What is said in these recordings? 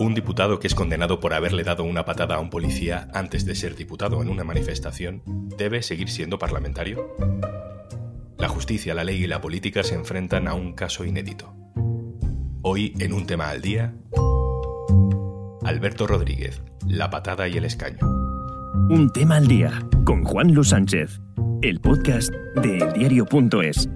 Un diputado que es condenado por haberle dado una patada a un policía antes de ser diputado en una manifestación, ¿debe seguir siendo parlamentario? La justicia, la ley y la política se enfrentan a un caso inédito. Hoy, en un tema al día, Alberto Rodríguez, la patada y el escaño. Un tema al día con Juan Luis Sánchez, el podcast de eldiario.es.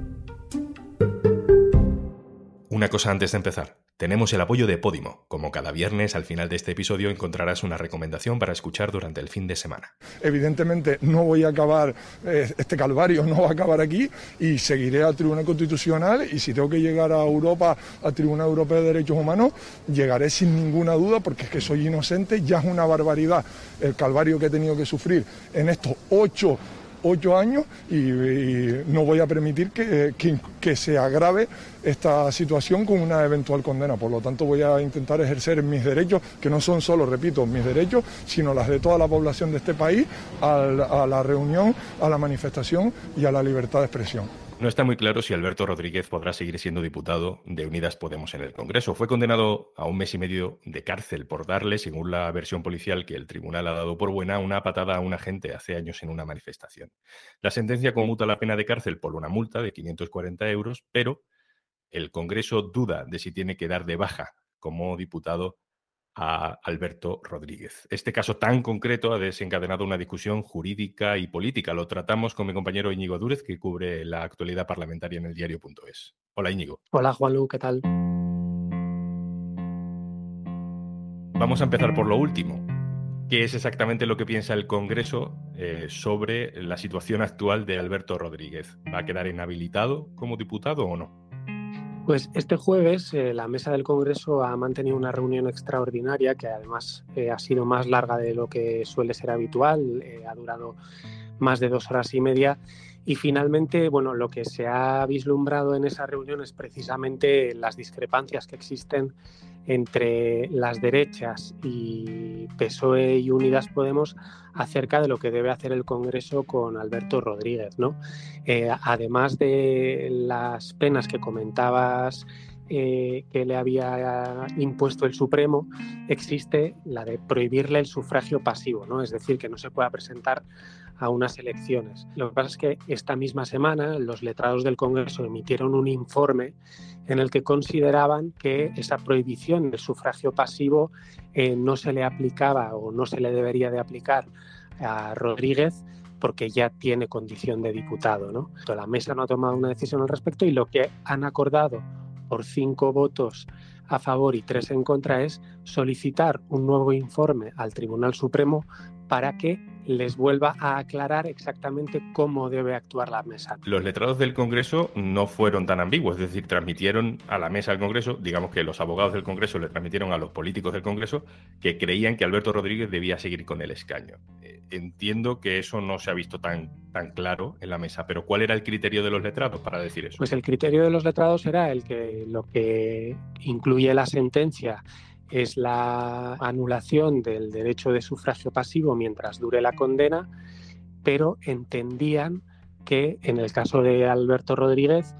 Una cosa antes de empezar. Tenemos el apoyo de Podimo. Como cada viernes, al final de este episodio encontrarás una recomendación para escuchar durante el fin de semana. Evidentemente no voy a acabar, eh, este calvario no va a acabar aquí y seguiré al Tribunal Constitucional y si tengo que llegar a Europa, al Tribunal Europeo de Derechos Humanos, llegaré sin ninguna duda porque es que soy inocente, ya es una barbaridad el calvario que he tenido que sufrir en estos ocho ocho años y, no voy a permitir que, que, se agrave esta situación con una eventual condena. Por lo tanto, voy a intentar ejercer mis derechos, que no son solo, repito, mis derechos, sino las de toda la población de este país, a la reunión, a la manifestación y a la libertad de expresión. No está muy claro si Alberto Rodríguez podrá seguir siendo diputado de Unidas Podemos en el Congreso. Fue condenado a un mes y medio de cárcel por darle, según la versión policial que el tribunal ha dado por buena, una patada a un agente hace años en una manifestación. La sentencia conmuta la pena de cárcel por una multa de 540 euros, pero el Congreso duda de si tiene que dar de baja como diputado a Alberto Rodríguez. Este caso tan concreto ha desencadenado una discusión jurídica y política. Lo tratamos con mi compañero Íñigo Dúrez, que cubre la actualidad parlamentaria en el diario.es. Hola Íñigo. Hola Juanlu, ¿qué tal? Vamos a empezar por lo último. ¿Qué es exactamente lo que piensa el Congreso eh, sobre la situación actual de Alberto Rodríguez? ¿Va a quedar inhabilitado como diputado o no? Pues este jueves eh, la mesa del Congreso ha mantenido una reunión extraordinaria que además eh, ha sido más larga de lo que suele ser habitual, eh, ha durado más de dos horas y media y finalmente, bueno, lo que se ha vislumbrado en esa reunión es precisamente las discrepancias que existen entre las derechas y PSOE y Unidas Podemos acerca de lo que debe hacer el Congreso con Alberto Rodríguez. ¿no? Eh, además de las penas que comentabas eh, que le había impuesto el Supremo, existe la de prohibirle el sufragio pasivo, ¿no? es decir, que no se pueda presentar a unas elecciones. Lo que pasa es que esta misma semana los letrados del Congreso emitieron un informe en el que consideraban que esa prohibición del sufragio pasivo eh, no se le aplicaba o no se le debería de aplicar a Rodríguez porque ya tiene condición de diputado. La mesa no ha tomado una decisión al respecto y lo que han acordado por cinco votos a favor y tres en contra es solicitar un nuevo informe al Tribunal Supremo para que les vuelva a aclarar exactamente cómo debe actuar la mesa. Los letrados del Congreso no fueron tan ambiguos, es decir, transmitieron a la mesa del Congreso, digamos que los abogados del Congreso le transmitieron a los políticos del Congreso que creían que Alberto Rodríguez debía seguir con el escaño. Eh, entiendo que eso no se ha visto tan, tan claro en la mesa, pero ¿cuál era el criterio de los letrados para decir eso? Pues el criterio de los letrados era el que lo que incluye la sentencia es la anulación del derecho de sufragio pasivo mientras dure la condena, pero entendían que en el caso de Alberto Rodríguez,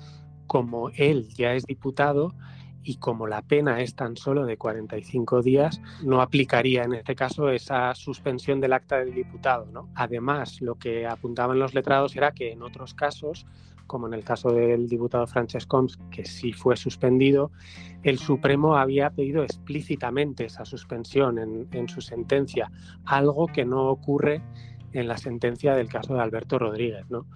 como él ya es diputado y como la pena es tan solo de 45 días, no aplicaría en este caso esa suspensión del acta del diputado. ¿no? Además, lo que apuntaban los letrados era que en otros casos como en el caso del diputado Francesc Coms, que sí fue suspendido, el Supremo había pedido explícitamente esa suspensión en, su sentencia, algo que no ocurre en la sentencia del caso de Alberto Rodríguez. ¿no?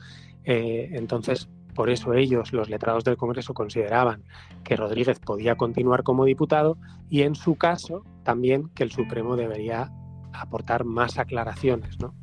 Eh, entonces, por eso ellos, los letrados del Congreso, consideraban que Rodríguez podía continuar como diputado y en su caso también que el Supremo debería aportar más aclaraciones. ¿no?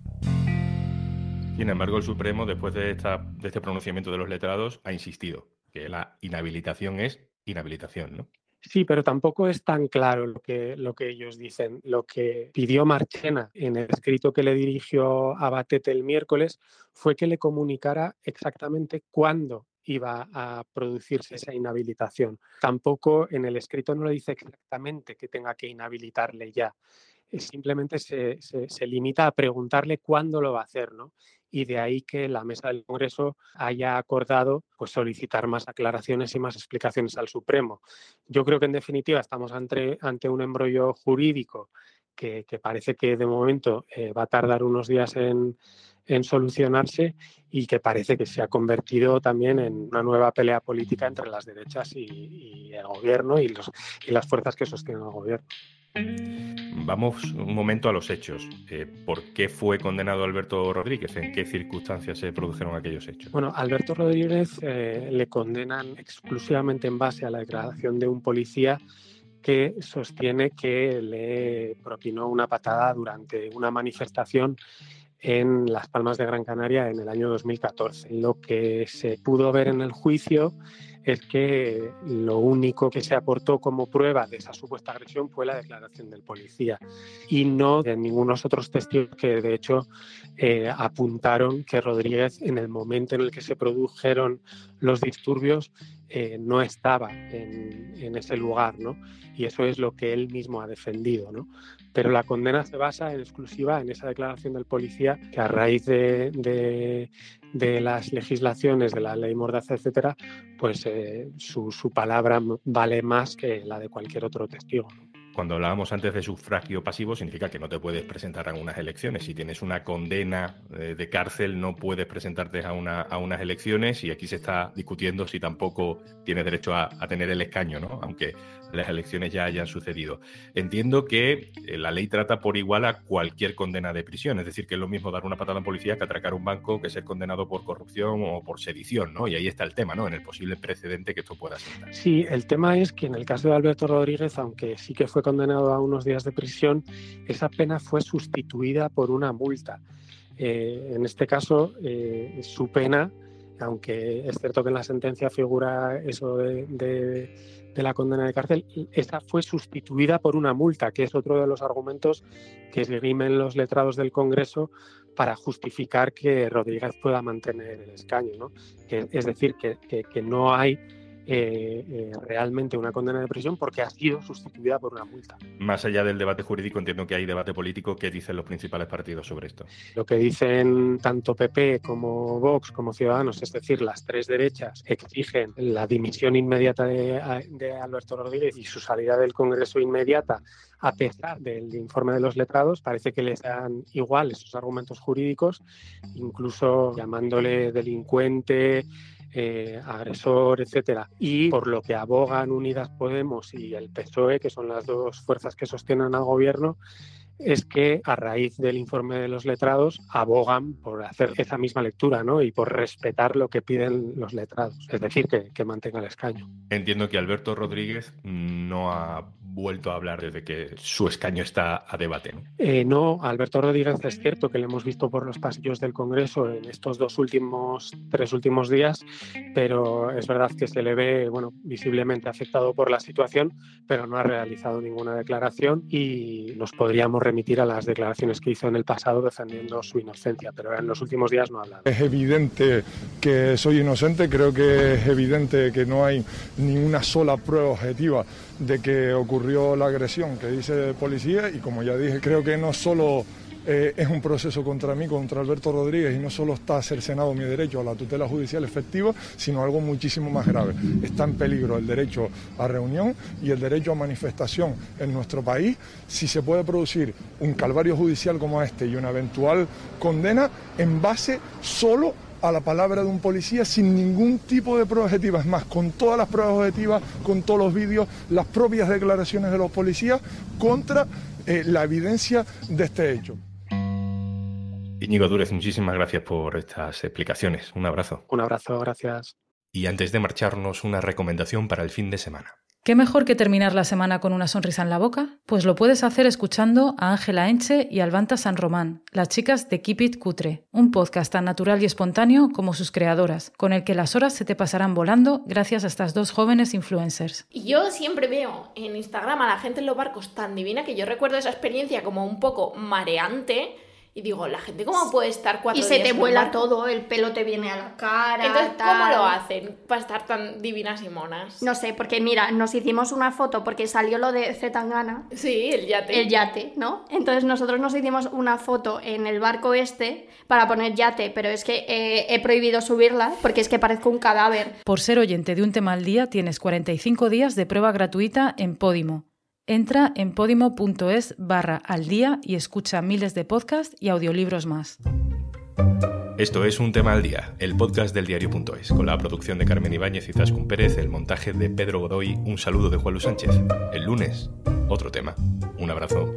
Sin embargo, el Supremo, después de, este pronunciamiento de los letrados, ha insistido que la inhabilitación es inhabilitación, ¿no? Sí, pero tampoco es tan claro lo que, lo que ellos dicen. Lo que pidió Marchena en el escrito que le dirigió a Batete el miércoles fue que le comunicara exactamente cuándo iba a producirse esa inhabilitación. Tampoco en el escrito no le dice exactamente que tenga que inhabilitarle ya. Simplemente se, se, se limita a preguntarle cuándo lo va a hacer, ¿no? Y de ahí que la mesa del Congreso haya acordado pues, solicitar más aclaraciones y más explicaciones al Supremo. Yo creo que en definitiva estamos ante, ante un embrollo jurídico que, parece que de momento eh, va a tardar unos días en, solucionarse y que parece que se ha convertido también en una nueva pelea política entre las derechas y, el gobierno y, y las fuerzas que sostienen al gobierno. Vamos un momento a los hechos. Eh, ¿Por qué fue condenado Alberto Rodríguez? ¿En qué circunstancias se produjeron aquellos hechos? Bueno, Alberto Rodríguez eh, le condenan exclusivamente en base a la declaración de un policía que sostiene que le propinó una patada durante una manifestación en Las Palmas de Gran Canaria en el año 2014. Lo que se pudo ver en el juicio es que lo único que se aportó como prueba de esa supuesta agresión fue la declaración del policía y no de ningunos otros testigos que de hecho eh, apuntaron que Rodríguez en el momento en el que se produjeron los disturbios eh, no estaba en, ese lugar, ¿no? Y eso es lo que él mismo ha defendido, ¿no? Pero la condena se basa en exclusiva en esa declaración del policía que a raíz de, las legislaciones, de la ley Mordaza, etcétera, pues eh, su, su, palabra vale más que la de cualquier otro testigo. Cuando hablábamos antes de sufragio pasivo, significa que no te puedes presentar a unas elecciones. Si tienes una condena eh, de cárcel, no puedes presentarte a, una, a unas elecciones y aquí se está discutiendo si tampoco tienes derecho a, a tener el escaño, ¿no? Aunque las elecciones ya hayan sucedido. Entiendo que eh, la ley trata por igual a cualquier condena de prisión, es decir, que es lo mismo dar una patada en policía que atracar un banco, que ser condenado por corrupción o por sedición, ¿no? Y ahí está el tema, ¿no? En el posible precedente que esto pueda ser. Sí, el tema es que en el caso de Alberto Rodríguez, aunque sí que fue condenado a unos días de prisión, esa pena fue sustituida por una multa. Eh, en este caso, eh, su pena, aunque es cierto que en la sentencia figura eso de la condena de cárcel, esta fue sustituida por una multa, que es otro de los argumentos que esgrimen los letrados del Congreso para justificar que Rodríguez pueda mantener el escaño. ¿no? Que, es decir, que, que no hay eh, eh, realmente una condena de prisión porque ha sido sustituida por una multa. Más allá del debate jurídico, entiendo que hay debate político. ¿Qué dicen los principales partidos sobre esto? Lo que dicen tanto PP como Vox como Ciudadanos, es decir, las tres derechas, exigen la dimisión inmediata de, de Alberto Rodríguez y su salida del Congreso inmediata a pesar del informe de los letrados, parece que les dan igual esos argumentos jurídicos, incluso llamándole delincuente, eh, agresor, etcétera, y por lo que abogan Unidas Podemos y el PSOE, que son las dos fuerzas que sostienen al gobierno, es que a raíz del informe de los letrados abogan por hacer esa misma lectura ¿no? y por respetar lo que piden los letrados, es decir, que, que mantenga el escaño. Entiendo que Alberto Rodríguez no ha vuelto a hablar desde que su escaño está a debate. ¿no? Eh, no, Alberto Rodríguez es cierto que le hemos visto por los pasillos del Congreso en estos dos últimos, tres últimos días, pero es verdad que se le ve, bueno, visiblemente afectado por la situación, pero no ha realizado ninguna declaración y nos podríamos remitir a las declaraciones que hizo en el pasado defendiendo su inocencia, pero en los últimos días no ha hablado. Es evidente que soy inocente, creo que es evidente que no hay ni una sola prueba objetiva de que ocurrió la agresión que dice policía y como ya dije, creo que no solo eh, es un proceso contra mí, contra Alberto Rodríguez, y no solo está cercenado mi derecho a la tutela judicial efectiva, sino algo muchísimo más grave. Está en peligro el derecho a reunión y el derecho a manifestación en nuestro país si se puede producir un calvario judicial como este y una eventual condena en base solo a la palabra de un policía sin ningún tipo de prueba objetiva. Es más, con todas las pruebas objetivas, con todos los vídeos, las propias declaraciones de los policías contra eh, la evidencia de este hecho. Íñigo Dúrez, muchísimas gracias por estas explicaciones. Un abrazo. Un abrazo, gracias. Y antes de marcharnos, una recomendación para el fin de semana. ¿Qué mejor que terminar la semana con una sonrisa en la boca? Pues lo puedes hacer escuchando a Ángela Enche y Albanta San Román, las chicas de Keep It Cutre, un podcast tan natural y espontáneo como sus creadoras, con el que las horas se te pasarán volando gracias a estas dos jóvenes influencers. Yo siempre veo en Instagram a la gente en los barcos tan divina que yo recuerdo esa experiencia como un poco mareante Y digo, la gente, ¿cómo puede estar cuatro Y días se te vuela barco? todo, el pelo te viene a la cara. Entonces, ¿cómo tal. lo hacen para estar tan divinas y monas? No sé, porque mira, nos hicimos una foto porque salió lo de Zetangana, Sí, el yate. el yate, ¿no? Entonces nosotros nos hicimos una foto en el barco este para poner yate, pero es que eh, he prohibido subirla porque es que parezco un cadáver. Por ser oyente de un tema al día, tienes 45 días de prueba gratuita en Podimo. Entra en podimo.es barra al día y escucha miles de podcasts y audiolibros más. Esto es Un Tema al Día, el podcast del diario.es, con la producción de Carmen Ibáñez y Zascun Pérez, el montaje de Pedro Godoy, un saludo de Juan Luis Sánchez. El lunes, otro tema. Un abrazo.